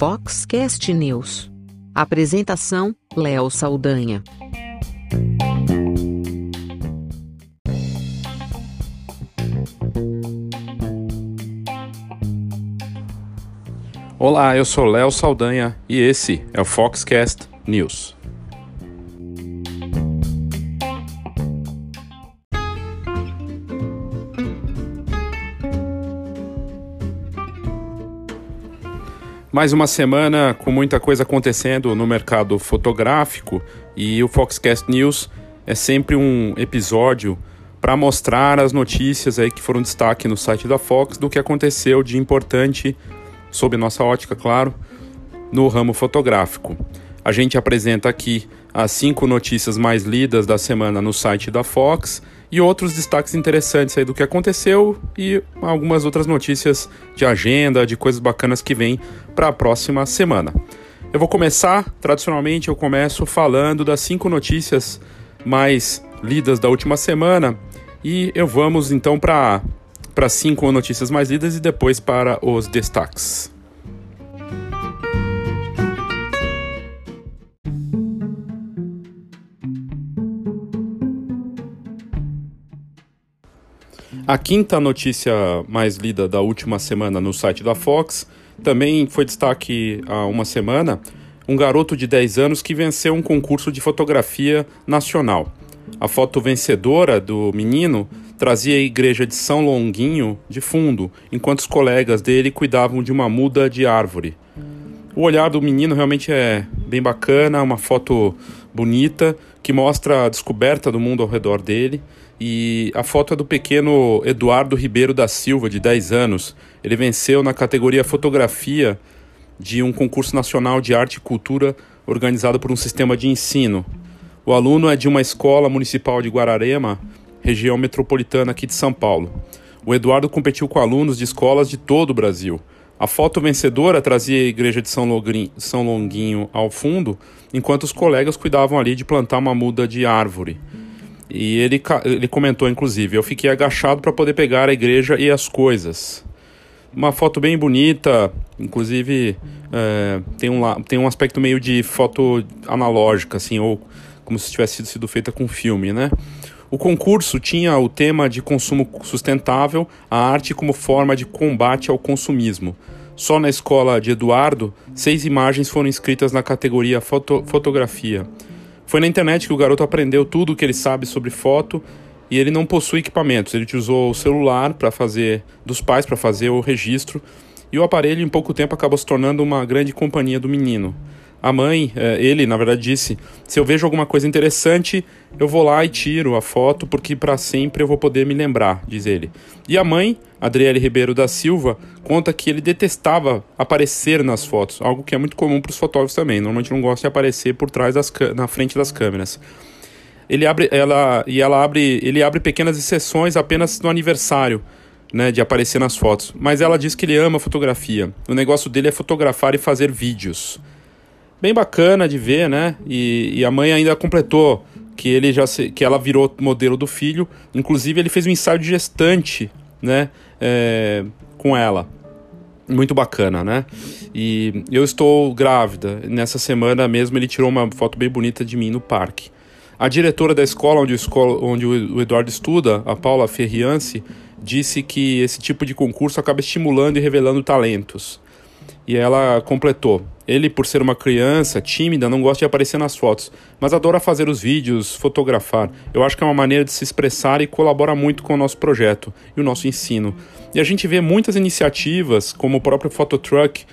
Foxcast News. Apresentação: Léo Saldanha. Olá, eu sou Léo Saldanha e esse é o Foxcast News. Mais uma semana com muita coisa acontecendo no mercado fotográfico e o Foxcast News é sempre um episódio para mostrar as notícias aí que foram destaque no site da Fox do que aconteceu de importante, sob nossa ótica, claro, no ramo fotográfico. A gente apresenta aqui as cinco notícias mais lidas da semana no site da Fox e outros destaques interessantes aí do que aconteceu e algumas outras notícias de agenda, de coisas bacanas que vêm para a próxima semana. Eu vou começar, tradicionalmente eu começo falando das cinco notícias mais lidas da última semana e eu vamos então para para cinco notícias mais lidas e depois para os destaques. A quinta notícia mais lida da última semana no site da Fox também foi destaque há uma semana. Um garoto de 10 anos que venceu um concurso de fotografia nacional. A foto vencedora do menino trazia a igreja de São Longuinho de fundo, enquanto os colegas dele cuidavam de uma muda de árvore. O olhar do menino realmente é bem bacana, uma foto bonita que mostra a descoberta do mundo ao redor dele. E a foto é do pequeno Eduardo Ribeiro da Silva, de 10 anos. Ele venceu na categoria fotografia de um concurso nacional de arte e cultura organizado por um sistema de ensino. O aluno é de uma escola municipal de Guararema, região metropolitana aqui de São Paulo. O Eduardo competiu com alunos de escolas de todo o Brasil. A foto vencedora trazia a igreja de São, Logrin, São Longuinho ao fundo, enquanto os colegas cuidavam ali de plantar uma muda de árvore. E ele, ele comentou, inclusive, eu fiquei agachado para poder pegar a igreja e as coisas. Uma foto bem bonita, inclusive é, tem, um, tem um aspecto meio de foto analógica, assim, ou como se tivesse sido, feita com filme, né? O concurso tinha o tema de consumo sustentável, a arte como forma de combate ao consumismo. Só na escola de Eduardo, seis imagens foram inscritas na categoria foto, fotografia. Foi na internet que o garoto aprendeu tudo o que ele sabe sobre foto e ele não possui equipamentos. Ele usou o celular para fazer dos pais para fazer o registro e o aparelho em pouco tempo acabou se tornando uma grande companhia do menino. A mãe, é, ele, na verdade, disse: se eu vejo alguma coisa interessante, eu vou lá e tiro a foto, porque para sempre eu vou poder me lembrar, diz ele. E a mãe, Adriele Ribeiro da Silva, conta que ele detestava aparecer nas fotos, algo que é muito comum para os fotógrafos também. Normalmente não gosta de aparecer por trás das na frente das câmeras. Ele abre, ela, e ela abre, ele abre pequenas exceções apenas no aniversário. Né, de aparecer nas fotos, mas ela diz que ele ama fotografia. O negócio dele é fotografar e fazer vídeos bem bacana de ver, né? E, e a mãe ainda completou que ele já se, que ela virou modelo do filho. Inclusive ele fez um ensaio de gestante, né? É, com ela. Muito bacana, né? E eu estou grávida. Nessa semana mesmo ele tirou uma foto bem bonita de mim no parque. A diretora da escola onde, o, escola, onde o Eduardo estuda, a Paula Ferriance, disse que esse tipo de concurso acaba estimulando e revelando talentos. E ela completou: ele, por ser uma criança tímida, não gosta de aparecer nas fotos, mas adora fazer os vídeos, fotografar. Eu acho que é uma maneira de se expressar e colabora muito com o nosso projeto e o nosso ensino. E a gente vê muitas iniciativas, como o próprio Phototruck,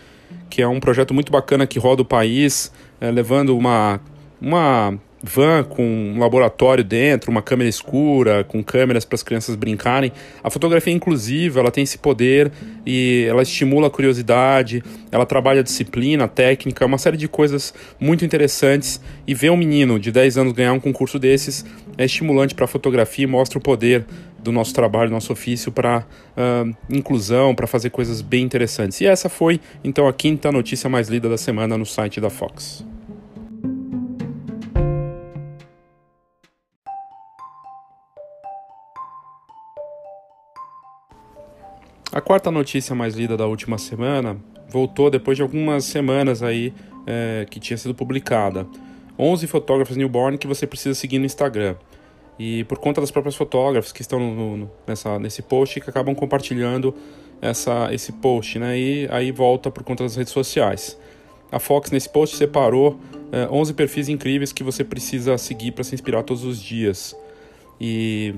que é um projeto muito bacana que roda o país, é, levando uma, uma van com um laboratório dentro, uma câmera escura, com câmeras para as crianças brincarem. A fotografia é inclusiva, ela tem esse poder e ela estimula a curiosidade, ela trabalha a disciplina, a técnica, uma série de coisas muito interessantes. E ver um menino de 10 anos ganhar um concurso desses é estimulante para a fotografia e mostra o poder do nosso trabalho, do nosso ofício para uh, inclusão, para fazer coisas bem interessantes. E essa foi, então, a quinta notícia mais lida da semana no site da Fox. A quarta notícia mais lida da última semana voltou depois de algumas semanas aí é, que tinha sido publicada. 11 fotógrafos newborn que você precisa seguir no Instagram. E por conta das próprias fotógrafas que estão no, no, nessa, nesse post que acabam compartilhando essa, esse post, né? E aí volta por conta das redes sociais. A Fox nesse post separou é, 11 perfis incríveis que você precisa seguir para se inspirar todos os dias. E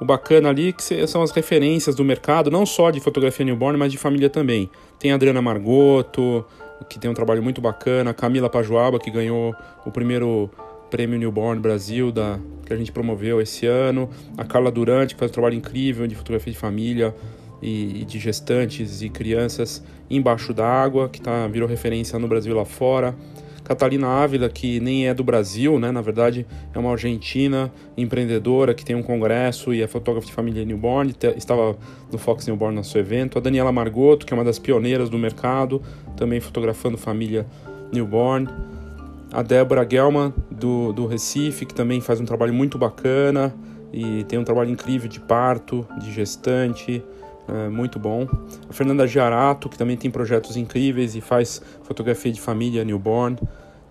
o bacana ali que são as referências do mercado, não só de fotografia newborn, mas de família também. Tem a Adriana Margoto, que tem um trabalho muito bacana, a Camila Pajuaba, que ganhou o primeiro prêmio Newborn Brasil da, que a gente promoveu esse ano, a Carla Durante, que faz um trabalho incrível de fotografia de família e, e de gestantes e crianças embaixo d'água, que tá, virou referência no Brasil lá fora. Catalina Ávila, que nem é do Brasil, né? Na verdade, é uma argentina empreendedora que tem um congresso e é fotógrafa de família newborn, estava no Fox Newborn no seu evento. A Daniela Margoto, que é uma das pioneiras do mercado, também fotografando família newborn. A Débora Gelman, do, do Recife, que também faz um trabalho muito bacana e tem um trabalho incrível de parto, de gestante, é, muito bom. A Fernanda Giarato, que também tem projetos incríveis e faz fotografia de família newborn,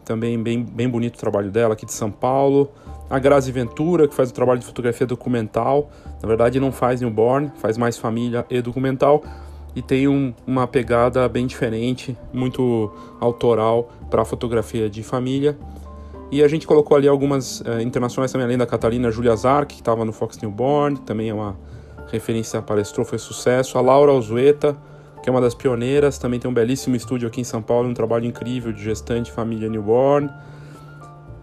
também bem, bem bonito o trabalho dela aqui de São Paulo. A Grazi Ventura, que faz o trabalho de fotografia documental, na verdade não faz newborn, faz mais família e documental, e tem um, uma pegada bem diferente, muito autoral para fotografia de família. E a gente colocou ali algumas uh, internacionais também, além da Catalina Julia Zark, que estava no Fox Newborn, também é uma referência palestrou, foi sucesso. A Laura Alzueta, que é uma das pioneiras, também tem um belíssimo estúdio aqui em São Paulo, um trabalho incrível de gestante, família newborn.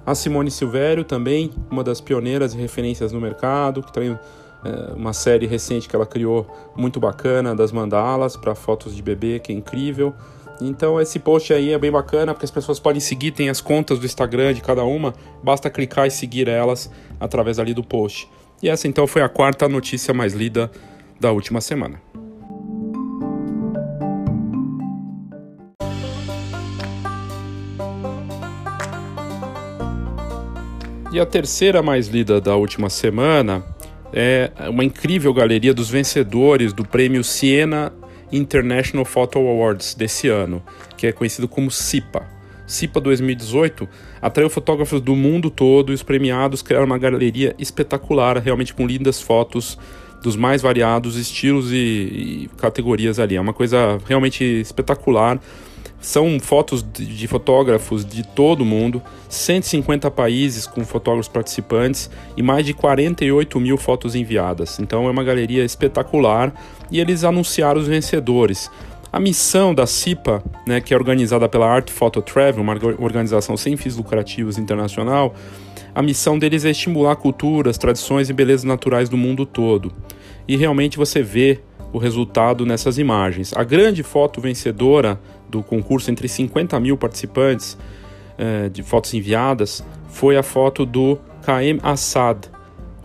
A Simone Silvério, também uma das pioneiras e referências no mercado, que tem é, uma série recente que ela criou muito bacana das mandalas para fotos de bebê, que é incrível. Então esse post aí é bem bacana porque as pessoas podem seguir, tem as contas do Instagram de cada uma, basta clicar e seguir elas através ali do post. E essa então foi a quarta notícia mais lida da última semana. E a terceira mais lida da última semana é uma incrível galeria dos vencedores do prêmio Siena International Photo Awards desse ano, que é conhecido como CIPA. CIPA 2018 atraiu fotógrafos do mundo todo e os premiados criaram uma galeria espetacular, realmente com lindas fotos dos mais variados estilos e, e categorias ali. É uma coisa realmente espetacular. São fotos de, de, fotógrafos de todo o mundo, 150 países com fotógrafos participantes e mais de 48 mil fotos enviadas. Então é uma galeria espetacular e eles anunciaram os vencedores. A missão da CIPA, né, que é organizada pela Art Photo Travel, uma organização sem fins lucrativos internacional, a missão deles é estimular culturas, tradições e belezas naturais do mundo todo. E realmente você vê o resultado nessas imagens. A grande foto vencedora do concurso entre 50 mil participantes eh, de fotos enviadas foi a foto do Kaem Assad,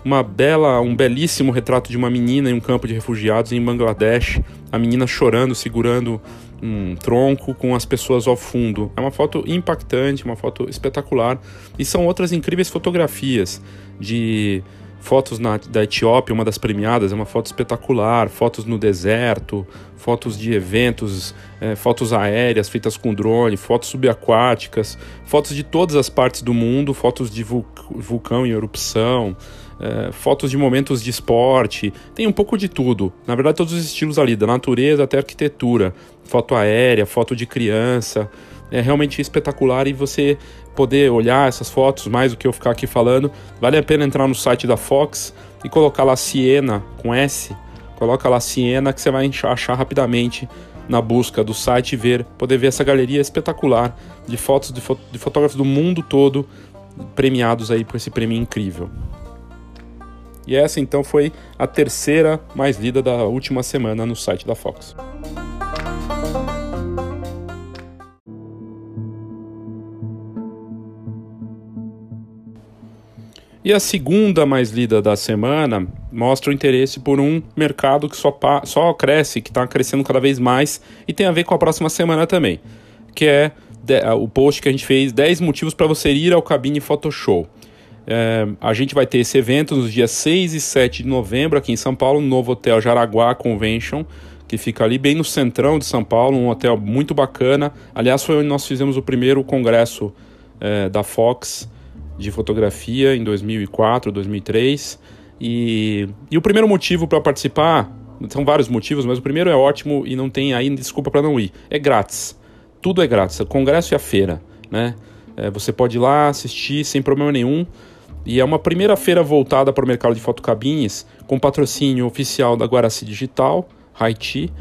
uma bela, um belíssimo retrato de uma menina em um campo de refugiados em Bangladesh, a menina chorando, segurando um tronco com as pessoas ao fundo. É uma foto impactante, uma foto espetacular. E são outras incríveis fotografias de fotos na, da Etiópia, uma das premiadas, é uma foto espetacular, fotos no deserto, fotos de eventos, é, fotos aéreas feitas com drone, fotos subaquáticas, fotos de todas as partes do mundo, fotos de vulcão em erupção, é, fotos de momentos de esporte, tem um pouco de tudo. Na verdade, todos os estilos ali, da natureza até arquitetura, foto aérea, foto de criança. É realmente espetacular e você poder olhar essas fotos, mais do que eu ficar aqui falando, vale a pena entrar no site da Fox e colocar lá Siena com S, coloca lá Siena que você vai achar rapidamente na busca do site ver, poder ver essa galeria espetacular de fotos de, fo de fotógrafos do mundo todo premiados aí por esse prêmio incrível. E essa então foi a terceira mais lida da última semana no site da Fox. E a segunda mais lida da semana mostra o interesse por um mercado que só, só cresce, que está crescendo cada vez mais e tem a ver com a próxima semana também, que é o post que a gente fez 10 motivos para você ir ao Cabine Photoshop. É, a gente vai ter esse evento nos dias 6 e 7 de novembro aqui em São Paulo, no novo Hotel Jaraguá Convention, que fica ali bem no centrão de São Paulo, um hotel muito bacana. Aliás, foi onde nós fizemos o primeiro congresso é, da Fox de fotografia em 2004, 2003. E, e o primeiro motivo para participar, são vários motivos, mas o primeiro é ótimo e não tem aí desculpa para não ir. É grátis. Tudo é grátis, o congresso e a feira, né? É, você pode ir lá assistir sem problema nenhum. E é uma primeira feira voltada para o mercado de fotocabines, com patrocínio oficial da Guaraci Digital, Haiti,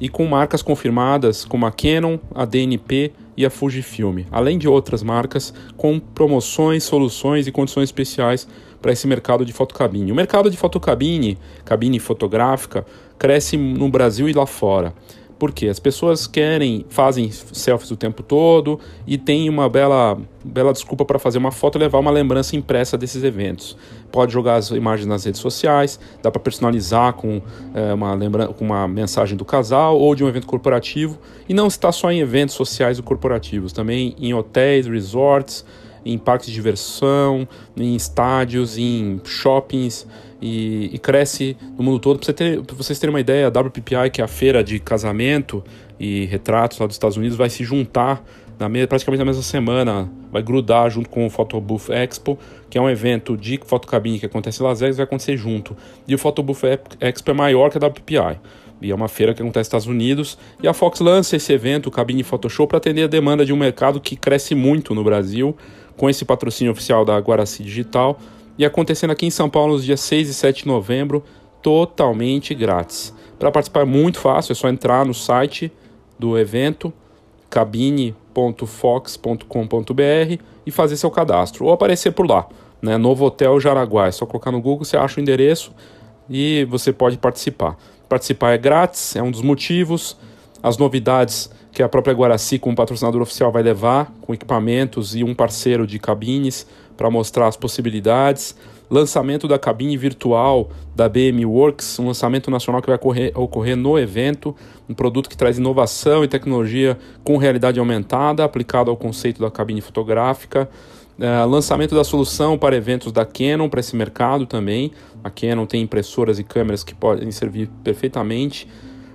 e com marcas confirmadas como a Canon, a DNP e a Fujifilm, além de outras marcas com promoções, soluções e condições especiais para esse mercado de fotocabine. O mercado de fotocabine, cabine fotográfica, cresce no Brasil e lá fora. Porque as pessoas querem, fazem selfies o tempo todo e tem uma bela, bela desculpa para fazer uma foto e levar uma lembrança impressa desses eventos. Pode jogar as imagens nas redes sociais, dá para personalizar com, é, uma lembra com uma mensagem do casal ou de um evento corporativo. E não está só em eventos sociais ou corporativos, também em hotéis, resorts, em parques de diversão, em estádios, em shoppings e, e cresce no mundo todo. Para você vocês terem uma ideia, a WPPI, que é a feira de casamento e retratos lá dos Estados Unidos, vai se juntar na mesma, praticamente na mesma semana, vai grudar junto com o Photobooth Expo, que é um evento de fotocabine que acontece em Las Vegas, vai acontecer junto. E o Photobooth Expo é maior que a WPPI. E é uma feira que acontece nos Estados Unidos. E a Fox lança esse evento, o Cabine Photoshop, para atender a demanda de um mercado que cresce muito no Brasil, com esse patrocínio oficial da Guaraci Digital e acontecendo aqui em São Paulo nos dias 6 e 7 de novembro, totalmente grátis. Para participar é muito fácil, é só entrar no site do evento cabine.fox.com.br e fazer seu cadastro ou aparecer por lá, né? Novo Hotel Jaraguá, é só colocar no Google, você acha o endereço e você pode participar. Participar é grátis, é um dos motivos. As novidades que a própria Guaraci, como patrocinador oficial, vai levar, com equipamentos e um parceiro de cabines para mostrar as possibilidades. Lançamento da cabine virtual da BM Works, um lançamento nacional que vai ocorrer, ocorrer no evento, um produto que traz inovação e tecnologia com realidade aumentada, aplicado ao conceito da cabine fotográfica. Uh, lançamento da solução para eventos da Canon para esse mercado também. A Canon tem impressoras e câmeras que podem servir perfeitamente.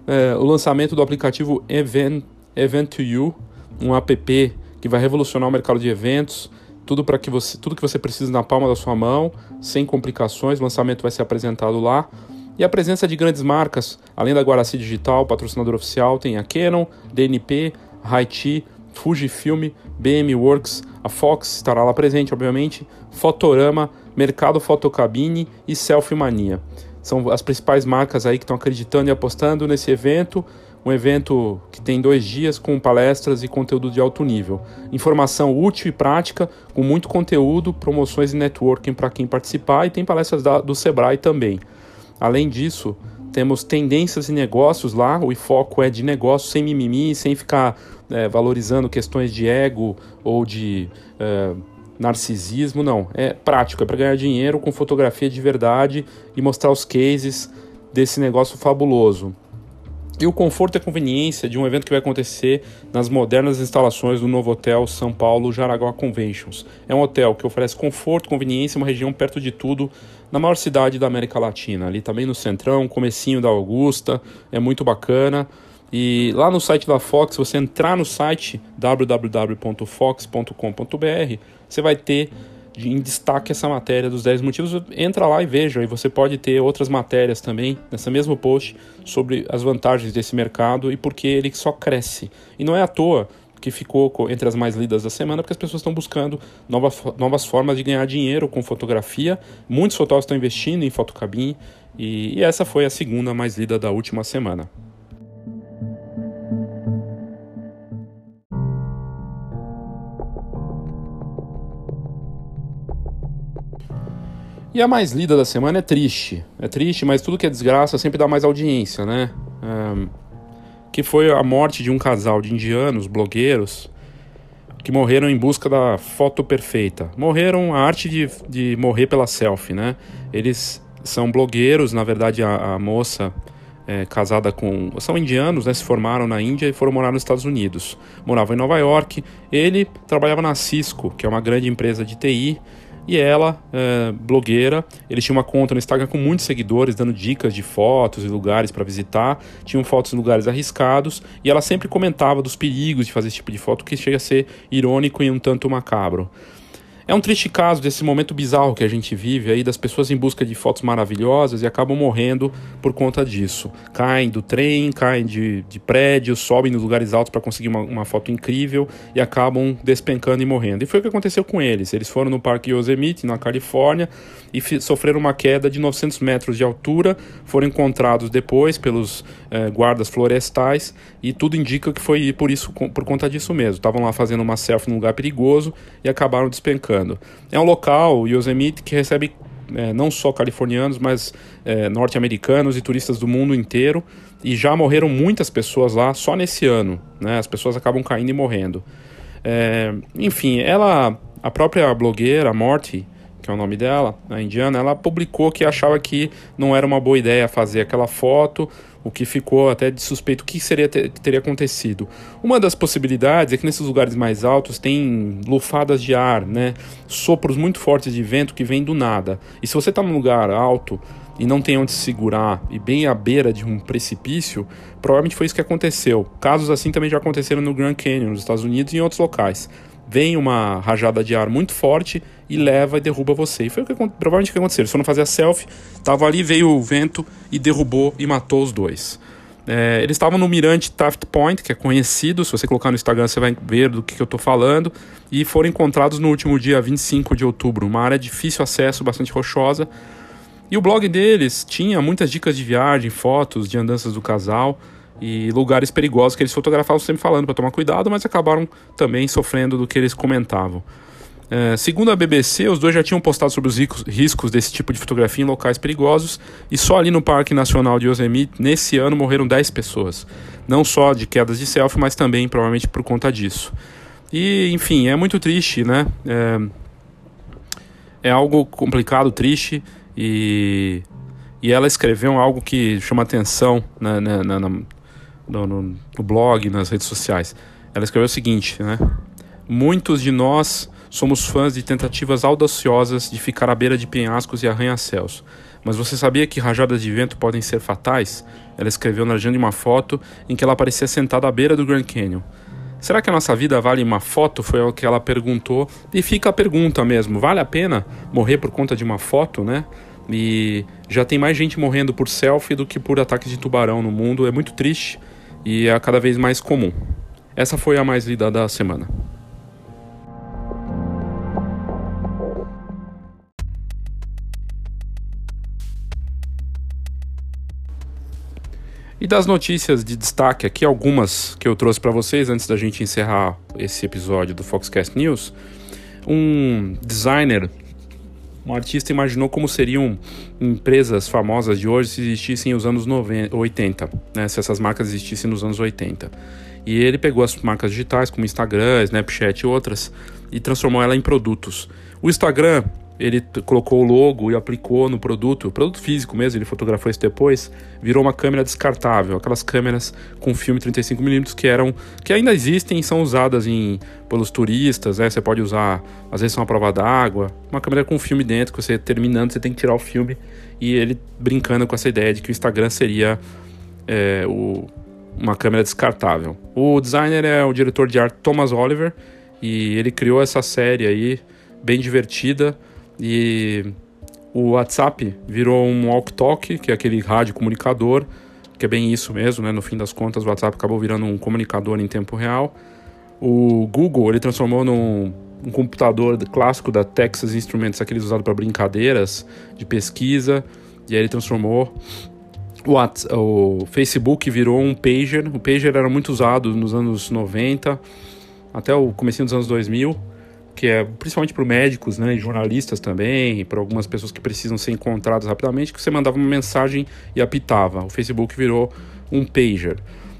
Uh, o lançamento do aplicativo Event Event to You, um app que vai revolucionar o mercado de eventos, tudo para que você, tudo que você precisa na palma da sua mão, sem complicações. O lançamento vai ser apresentado lá. E a presença de grandes marcas, além da Guaraci Digital, patrocinador oficial, tem a Canon, DNP, Haiti, Fujifilm, BM Works, a Fox estará lá presente, obviamente, Fotorama, Mercado Fotocabine e Selfie Mania. São as principais marcas aí que estão acreditando e apostando nesse evento um evento que tem dois dias com palestras e conteúdo de alto nível. Informação útil e prática, com muito conteúdo, promoções e networking para quem participar e tem palestras da, do Sebrae também. Além disso, temos tendências e negócios lá, o foco é de negócio sem mimimi, sem ficar é, valorizando questões de ego ou de é, narcisismo, não. É prático, é para ganhar dinheiro com fotografia de verdade e mostrar os cases desse negócio fabuloso e o conforto e a conveniência de um evento que vai acontecer nas modernas instalações do novo hotel São Paulo Jaraguá Conventions. É um hotel que oferece conforto, conveniência, uma região perto de tudo, na maior cidade da América Latina, ali também no centrão, comecinho da Augusta, é muito bacana. E lá no site da Fox, se você entrar no site www.fox.com.br, você vai ter em destaque essa matéria dos 10 motivos, entra lá e veja. E você pode ter outras matérias também, nessa mesmo post, sobre as vantagens desse mercado e por que ele só cresce. E não é à toa que ficou entre as mais lidas da semana, porque as pessoas estão buscando novas, novas formas de ganhar dinheiro com fotografia. Muitos fotógrafos estão investindo em fotocabine. E, e essa foi a segunda mais lida da última semana. E a mais lida da semana é triste. É triste, mas tudo que é desgraça sempre dá mais audiência, né? Um, que foi a morte de um casal de indianos, blogueiros, que morreram em busca da foto perfeita. Morreram a arte de, de morrer pela selfie, né? Eles são blogueiros, na verdade a, a moça é, casada com. São indianos, né? Se formaram na Índia e foram morar nos Estados Unidos. Moravam em Nova York. Ele trabalhava na Cisco, que é uma grande empresa de TI E ela, é, blogueira, ele tinha uma conta no Instagram com muitos seguidores, dando dicas de fotos e lugares para visitar. Tinham fotos em lugares arriscados e ela sempre comentava dos perigos de fazer esse tipo de foto, que chega a ser irônico e um tanto macabro. É um triste caso desse momento bizarro que a gente vive aí das pessoas em busca de fotos maravilhosas e acabam morrendo por conta disso. Caem do trem, caem de, de prédios, sobem nos lugares altos para conseguir uma, uma, foto incrível e acabam despencando e morrendo. E foi o que aconteceu com eles. Eles foram no Parque Yosemite, na Califórnia, e sofreram uma queda de 900 metros de altura. Foram encontrados depois pelos eh, guardas florestais e tudo indica que foi por isso, por conta disso mesmo. Estavam lá fazendo uma selfie num lugar perigoso e acabaram despencando. É um local, Yosemite, que recebe é, não só californianos, mas é, norte-americanos e turistas do mundo inteiro. E já morreram muitas pessoas lá só nesse ano. Né? As pessoas acabam caindo e morrendo. É, enfim, ela, a própria blogueira, Morty, que é o nome dela, a indiana, ela publicou que achava que não era uma boa ideia fazer aquela foto o que ficou até de suspeito o que seria ter, teria acontecido. Uma das possibilidades é que nesses lugares mais altos tem lufadas de ar, né? Sopros muito fortes de vento que vêm do nada. E se você está num lugar alto e não tem onde se segurar e bem à beira de um precipício, provavelmente foi isso que aconteceu. Casos assim também já aconteceram no Grand Canyon, nos Estados Unidos e em outros locais vem uma rajada de ar muito forte e leva e derruba você. E foi o que provavelmente o que aconteceu. Eles foram fazer a selfie, tava ali, veio o vento e derrubou e matou os dois. É, eles estavam no mirante Taft Point, que é conhecido, se você colocar no Instagram você vai ver do que, que eu estou falando, e foram encontrados no último dia 25 de outubro, uma área de difícil acesso, bastante rochosa. E o blog deles tinha muitas dicas de viagem, fotos de andanças do casal, e lugares perigosos que eles fotografavam sempre falando para tomar cuidado, mas acabaram também sofrendo do que eles comentavam. É, segundo a BBC, os dois já tinham postado sobre os riscos desse tipo de fotografia em locais perigosos e só ali no Parque Nacional de Yosemite, nesse ano, morreram 10 pessoas. Não só de quedas de selfie, mas também provavelmente por conta disso. E, enfim, é muito triste, né? É, é algo complicado, triste e, e ela escreveu algo que chama atenção na, na, na, no, no, no blog, nas redes sociais. Ela escreveu o seguinte, né? Muitos de nós somos fãs de tentativas audaciosas de ficar à beira de penhascos e arranha-céus. Mas você sabia que rajadas de vento podem ser fatais? Ela escreveu na legenda de uma foto em que ela aparecia sentada à beira do Grand Canyon. Será que a nossa vida vale uma foto? Foi o que ela perguntou. E fica a pergunta mesmo: vale a pena morrer por conta de uma foto, né? E já tem mais gente morrendo por selfie do que por ataques de tubarão no mundo. É muito triste e é cada vez mais comum. Essa foi a mais lida da semana. E das notícias de destaque aqui, algumas que eu trouxe para vocês antes da gente encerrar esse episódio do Foxcast News. Um designer um artista imaginou como seriam empresas famosas de hoje se existissem nos anos 90, 80, né? se essas marcas existissem nos anos 80. E ele pegou as marcas digitais como Instagram, Snapchat e outras e transformou ela em produtos. O Instagram ele colocou o logo e aplicou no produto, produto físico mesmo, ele fotografou isso depois, virou uma câmera descartável, aquelas câmeras com filme 35mm que eram que ainda existem e são usadas em pelos turistas, né? Você pode usar, às vezes são a prova d'água, uma câmera com filme dentro que você terminando, você tem que tirar o filme e ele brincando com essa ideia de que o Instagram seria é, o, uma câmera descartável. O designer é o diretor de arte Thomas Oliver e ele criou essa série aí bem divertida e o WhatsApp virou um walk-talk, que é aquele rádio comunicador, que é bem isso mesmo, né? No fim das contas, o WhatsApp acabou virando um comunicador em tempo real. O Google, ele transformou num um computador clássico da Texas Instruments, aqueles usados para brincadeiras de pesquisa, e aí ele transformou o, Facebook virou um pager. O pager era muito usado nos anos 90 até o começo dos anos 2000 que é principalmente para médicos, né, e jornalistas também, para algumas pessoas que precisam ser encontradas rapidamente, que você mandava uma mensagem e apitava. O Facebook virou um pager.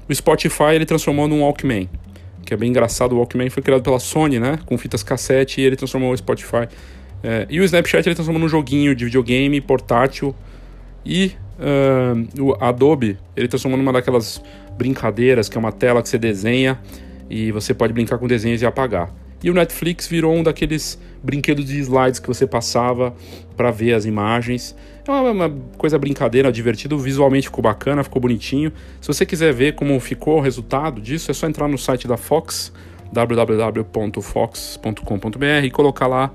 O Spotify ele transformou num Walkman, que é bem engraçado. O Walkman foi criado pela Sony, né, com fitas cassete, e ele transformou o Spotify. É, e o Snapchat ele transformou num joguinho de videogame portátil. E uh, o Adobe ele transformou numa daquelas brincadeiras que é uma tela que você desenha e você pode brincar com desenhos e apagar. E o Netflix virou um daqueles brinquedos de slides que você passava para ver as imagens. É uma, uma, coisa brincadeira, divertido, visualmente ficou bacana, ficou bonitinho. Se você quiser ver como ficou o resultado disso, é só entrar no site da Fox, www.fox.com.br e colocar lá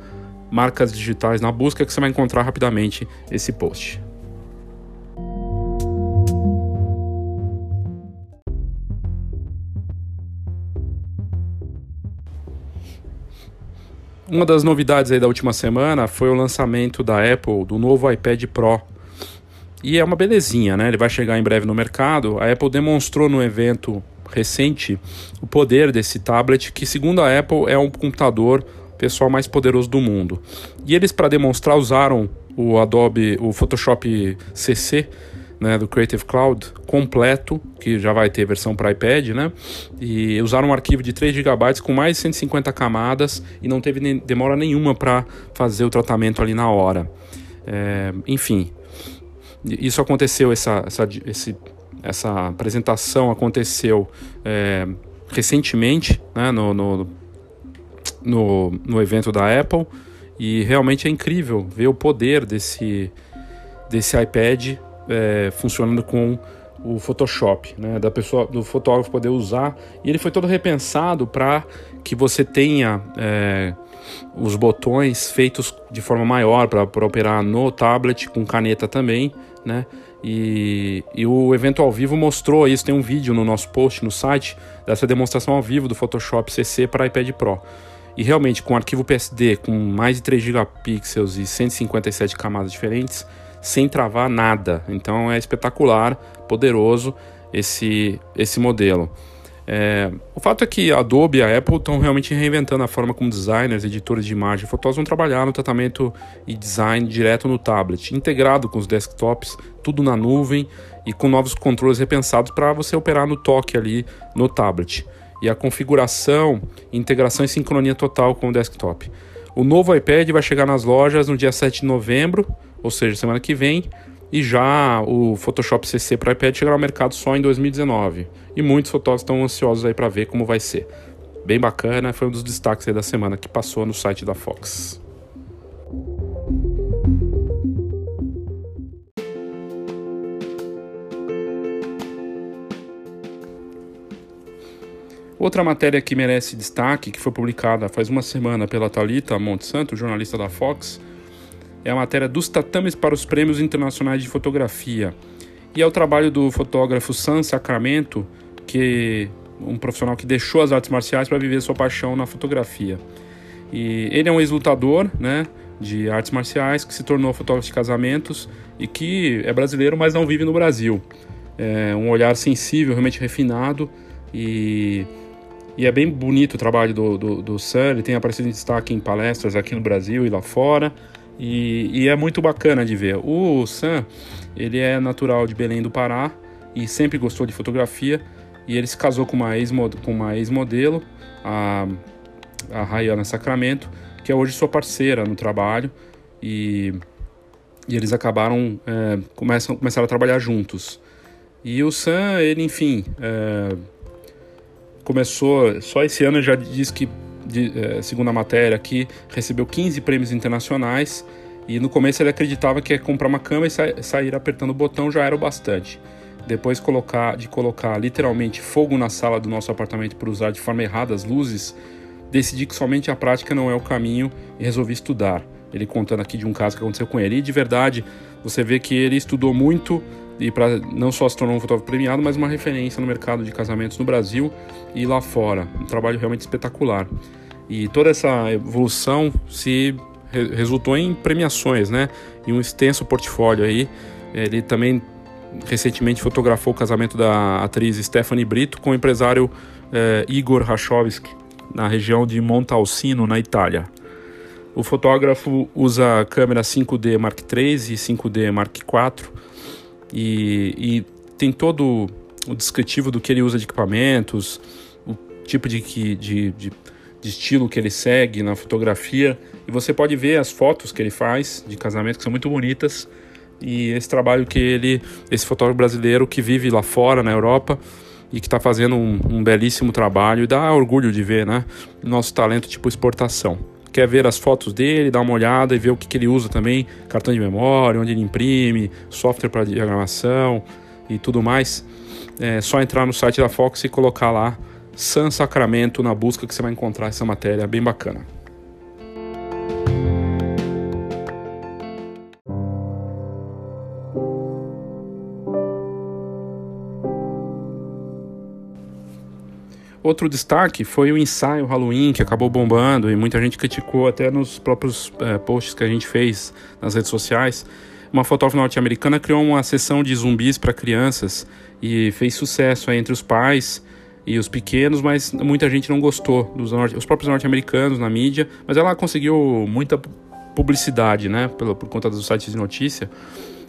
marcas digitais na busca que você vai encontrar rapidamente esse post. Uma das novidades aí da última semana foi o lançamento da Apple do novo iPad Pro. E é uma belezinha, né? Ele vai chegar em breve no mercado. A Apple demonstrou no evento recente o poder desse tablet, que segundo a Apple é um computador pessoal mais poderoso do mundo. E eles para demonstrar usaram o Adobe, o Photoshop CC, né, do Creative Cloud completo, que já vai ter versão para iPad, né? E usaram um arquivo de 3 GB com mais de 150 camadas e não teve demora nenhuma para fazer o tratamento ali na hora. É, enfim, isso aconteceu, essa, essa, esse, essa apresentação aconteceu é, recentemente, né, no, no, no, no evento da Apple, e realmente é incrível ver o poder desse, desse iPad é, funcionando com o Photoshop, né, da pessoa, do fotógrafo poder usar. E ele foi todo repensado para que você tenha é, os botões feitos de forma maior para operar no tablet com caneta também, né? E, e, o evento ao vivo mostrou isso. Tem um vídeo no nosso post no site dessa demonstração ao vivo do Photoshop CC para iPad Pro. E realmente, com arquivo PSD com mais de 3 gigapixels e 157 camadas diferentes, sem travar nada. Então é espetacular, poderoso esse, esse modelo. É, o fato é que a Adobe e a Apple estão realmente reinventando a forma como designers, editores de imagem e fotógrafos vão trabalhar no tratamento e design direto no tablet, integrado com os desktops, tudo na nuvem e com novos controles repensados para você operar no toque ali no tablet. E a configuração, integração e sincronia total com o desktop. O novo iPad vai chegar nas lojas no dia 7 de novembro ou seja, semana que vem, e já o Photoshop CC para iPad chegará ao mercado só em 2019. E muitos fotógrafos estão ansiosos aí para ver como vai ser. Bem bacana, foi um dos destaques da semana que passou no site da Fox. Outra matéria que merece destaque, que foi publicada faz uma semana pela Talita Monte Santo, jornalista da Fox, é a matéria dos tatames para os prêmios internacionais de fotografia. E é o trabalho do fotógrafo Sam Sacramento, que um profissional que deixou as artes marciais para viver sua paixão na fotografia. E ele é um ex-lutador, né, de artes marciais que se tornou fotógrafo de casamentos e que é brasileiro, mas não vive no Brasil. É um olhar sensível, realmente refinado e, e é bem bonito o trabalho do, do, do Sam. Ele tem aparecido em destaque em palestras aqui no Brasil e lá fora. E, e, é muito bacana de ver. O Sam, ele é natural de Belém do Pará e sempre gostou de fotografia. E ele se casou com uma ex-modelo, a, a Rayana Sacramento, que é hoje sua parceira no trabalho. E, e eles acabaram, é, começam, começaram a trabalhar juntos. E o Sam, ele, enfim, é, começou, só esse ano já diz que de, é, segundo a matéria aqui, recebeu 15 prêmios internacionais e no começo ele acreditava que comprar uma câmera e sa sair apertando o botão já era o bastante. Depois colocar, de colocar literalmente fogo na sala do nosso apartamento por usar de forma errada as luzes, decidi que somente a prática não é o caminho e resolvi estudar. Ele contando aqui de um caso que aconteceu com ele. E de verdade, você vê que ele estudou muito e para não só se tornou um fotógrafo premiado, mas uma referência no mercado de casamentos no Brasil e lá fora. Um trabalho realmente espetacular. E toda essa evolução se re resultou em premiações, né? E um extenso portfólio aí. Ele também recentemente fotografou o casamento da atriz Stephanie Brito com o empresário eh, Igor Rachovski, na região de Montalcino, na Itália. O fotógrafo usa câmera 5D Mark III e 5D Mark IV e, e tem todo o descritivo do que ele usa de equipamentos, o tipo de, de, de, de estilo que ele segue na fotografia. E você pode ver as fotos que ele faz de casamento, que são muito bonitas. E esse trabalho que ele, esse fotógrafo brasileiro que vive lá fora, na Europa, e que está fazendo um, um, belíssimo trabalho e dá orgulho de ver, né? Nosso talento tipo exportação. Quer ver as fotos dele, dar uma olhada e ver o que, que ele usa também, cartão de memória, onde ele imprime, software para diagramação e tudo mais. É só entrar no site da Fox e colocar lá San Sacramento na busca que você vai encontrar essa matéria bem bacana. Outro destaque foi o ensaio Halloween, que acabou bombando e muita gente criticou até nos próprios é, posts que a gente fez nas redes sociais. Uma fotógrafa norte-americana criou uma sessão de zumbis para crianças e fez sucesso entre os pais e os pequenos, mas muita gente não gostou dos norte, os próprios norte-americanos na mídia, mas ela conseguiu muita publicidade, né, por, por conta dos sites de notícia.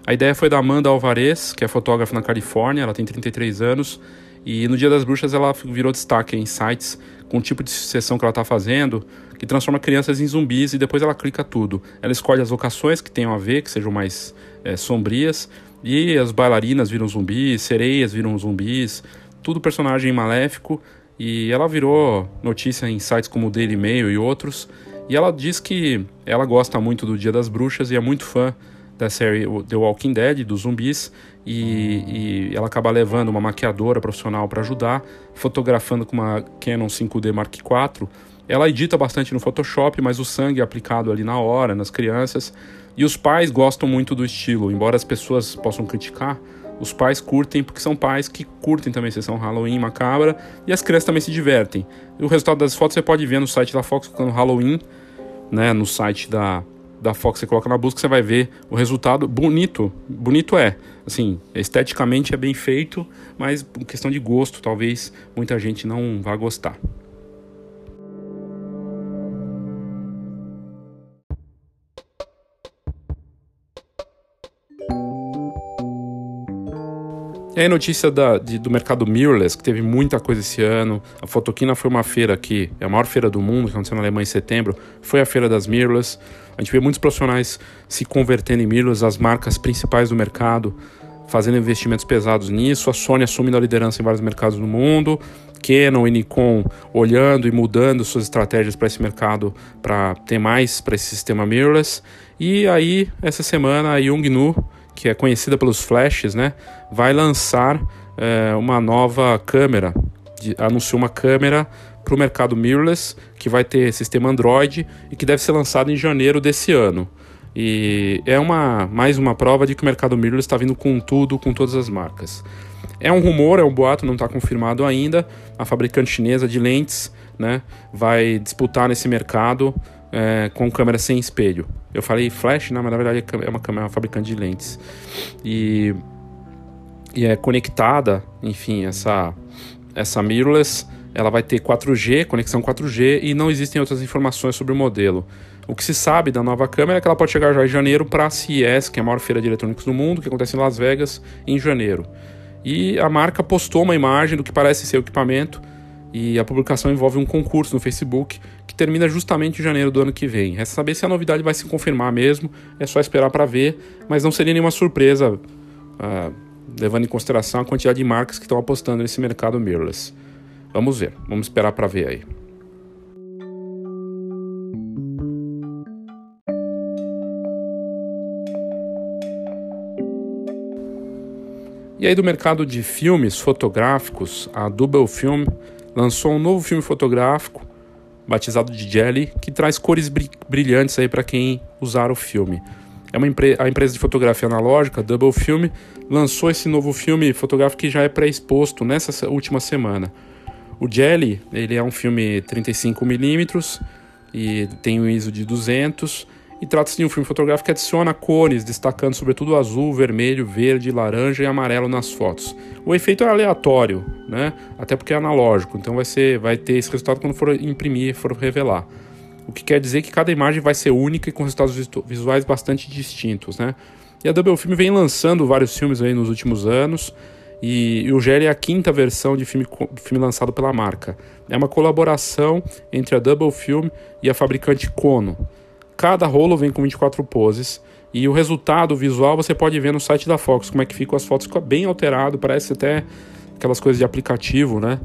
A ideia foi da Amanda Alvarez, que é fotógrafa na Califórnia, ela tem 33 anos e no Dia das Bruxas ela virou destaque em sites com o tipo de sessão que ela está fazendo, que transforma crianças em zumbis e depois ela clica tudo. Ela escolhe as locações que tenham a ver, que sejam mais é, sombrias, e as bailarinas viram zumbis, sereias viram zumbis, tudo personagem maléfico. E ela virou notícia em sites como o Daily Mail e outros. E ela diz que ela gosta muito do Dia das Bruxas e é muito fã da série The Walking Dead, dos zumbis, e, e ela acaba levando uma maquiadora profissional para ajudar, fotografando com uma Canon 5D Mark IV. Ela edita bastante no Photoshop, mas o sangue é aplicado ali na hora, nas crianças. E os pais gostam muito do estilo, embora as pessoas possam criticar, os pais curtem porque são pais que curtem também a sessão Halloween macabra e as crianças também se divertem. E o resultado das fotos você pode ver no site da Fox colocando Halloween, né, no site da da Fox você coloca na busca, você vai ver o resultado bonito. Bonito é, assim, esteticamente é bem feito, mas por questão de gosto, talvez muita gente não vá gostar. E aí, notícia da, de, do mercado mirrorless, que teve muita coisa esse ano. A Fotoquina foi uma feira que é a maior feira do mundo, que aconteceu na Alemanha em setembro. Foi a feira das mirrorless. A gente vê muitos profissionais se convertendo em mirrorless, as marcas principais do mercado fazendo investimentos pesados nisso. A Sony assumindo a liderança em vários mercados no mundo. Canon e Nikon olhando e mudando suas estratégias para esse mercado para ter mais para esse sistema mirrorless. E aí, essa semana, a Yongnuo que é conhecida pelos flashes, né, vai lançar é, uma nova câmera, de, anunciou uma câmera para o mercado mirrorless, que vai ter sistema Android e que deve ser lançado em janeiro desse ano. E é uma mais uma prova de que o mercado mirrorless está vindo com tudo, com todas as marcas. É um rumor, é um boato, não está confirmado ainda. A fabricante chinesa de lentes né, vai disputar nesse mercado é, com câmera sem espelho. Eu falei flash, não, mas na verdade é uma câmera é uma fabricante de lentes. E, e é conectada, enfim, essa, essa mirrorless, ela vai ter 4G, conexão 4G, e não existem outras informações sobre o modelo. O que se sabe da nova câmera é que ela pode chegar já em janeiro para a CES, que é a maior feira de eletrônicos do mundo, que acontece em Las Vegas, em janeiro. E a marca postou uma imagem do que parece ser o equipamento, e a publicação envolve um concurso no Facebook termina justamente em janeiro do ano que vem. Resta saber se a novidade vai se confirmar mesmo, é só esperar para ver, mas não seria nenhuma surpresa, uh, levando em consideração a quantidade de marcas que estão apostando nesse mercado mirrorless. Vamos ver, vamos esperar para ver aí. E aí do mercado de filmes fotográficos, a Double Film lançou um novo filme fotográfico batizado de Jelly, que traz cores brilhantes aí para quem usar o filme. É uma empre a empresa de fotografia analógica, Double Film, lançou esse novo filme fotográfico que já é pré-exposto nessa última semana. O Jelly, ele é um filme 35mm e tem um ISO de 200 e trata-se de um filme fotográfico que adiciona cores, destacando sobretudo azul, vermelho, verde, laranja e amarelo nas fotos. O efeito é aleatório, né? Até porque é analógico, então vai, ser, vai ter esse resultado quando for imprimir, for revelar. O que quer dizer que cada imagem vai ser única e com resultados visuais bastante distintos, né? E a Double Film vem lançando vários filmes aí nos últimos anos. E, o GL é a quinta versão de filme, filme lançado pela marca. É uma colaboração entre a Double Film e a fabricante Kono. Cada rolo vem com 24 poses. E o resultado visual você pode ver no site da Fox, como é que ficam as fotos. Fica bem alterado, parece até aquelas coisas de aplicativo, né?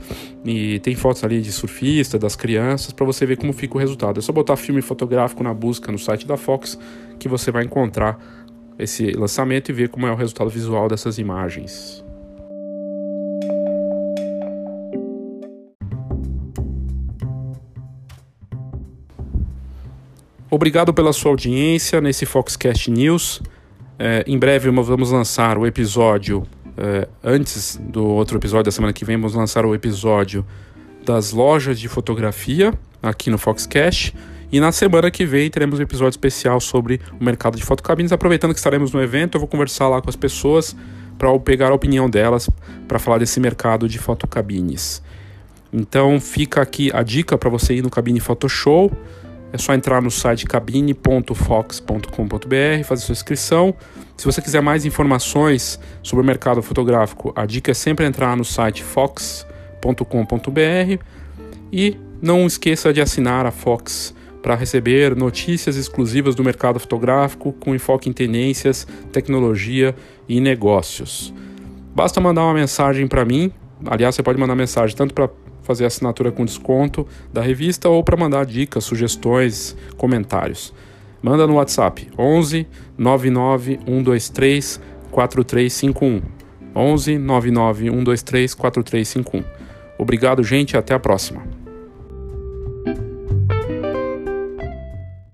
E tem fotos ali de surfista, das crianças, para você ver como fica o resultado. É só botar filme fotográfico na busca no site da Fox que você vai encontrar esse lançamento e ver como é o resultado visual dessas imagens. Obrigado pela sua audiência nesse Foxcast News. É, em breve vamos lançar o episódio, é, antes do outro episódio da semana que vem, vamos lançar o episódio das lojas de fotografia aqui no Foxcast. E na semana que vem teremos um episódio especial sobre o mercado de fotocabines. Aproveitando que estaremos no evento, eu vou conversar lá com as pessoas para pegar a opinião delas para falar desse mercado de fotocabines. Então fica aqui a dica para você ir no Cabine Photoshow. É só entrar no site cabine.fox.com.br, fazer sua inscrição. Se você quiser mais informações sobre o mercado fotográfico, a dica é sempre entrar no site fox.com.br e não esqueça de assinar a Fox para receber notícias exclusivas do mercado fotográfico com enfoque em tendências, tecnologia e negócios. Basta mandar uma mensagem para mim. Aliás, você pode mandar mensagem tanto para fazer assinatura com desconto da revista ou para mandar dicas, sugestões, comentários. Manda no WhatsApp 11 99 123 4351. 11 99 123 4351. Obrigado, gente, até a próxima.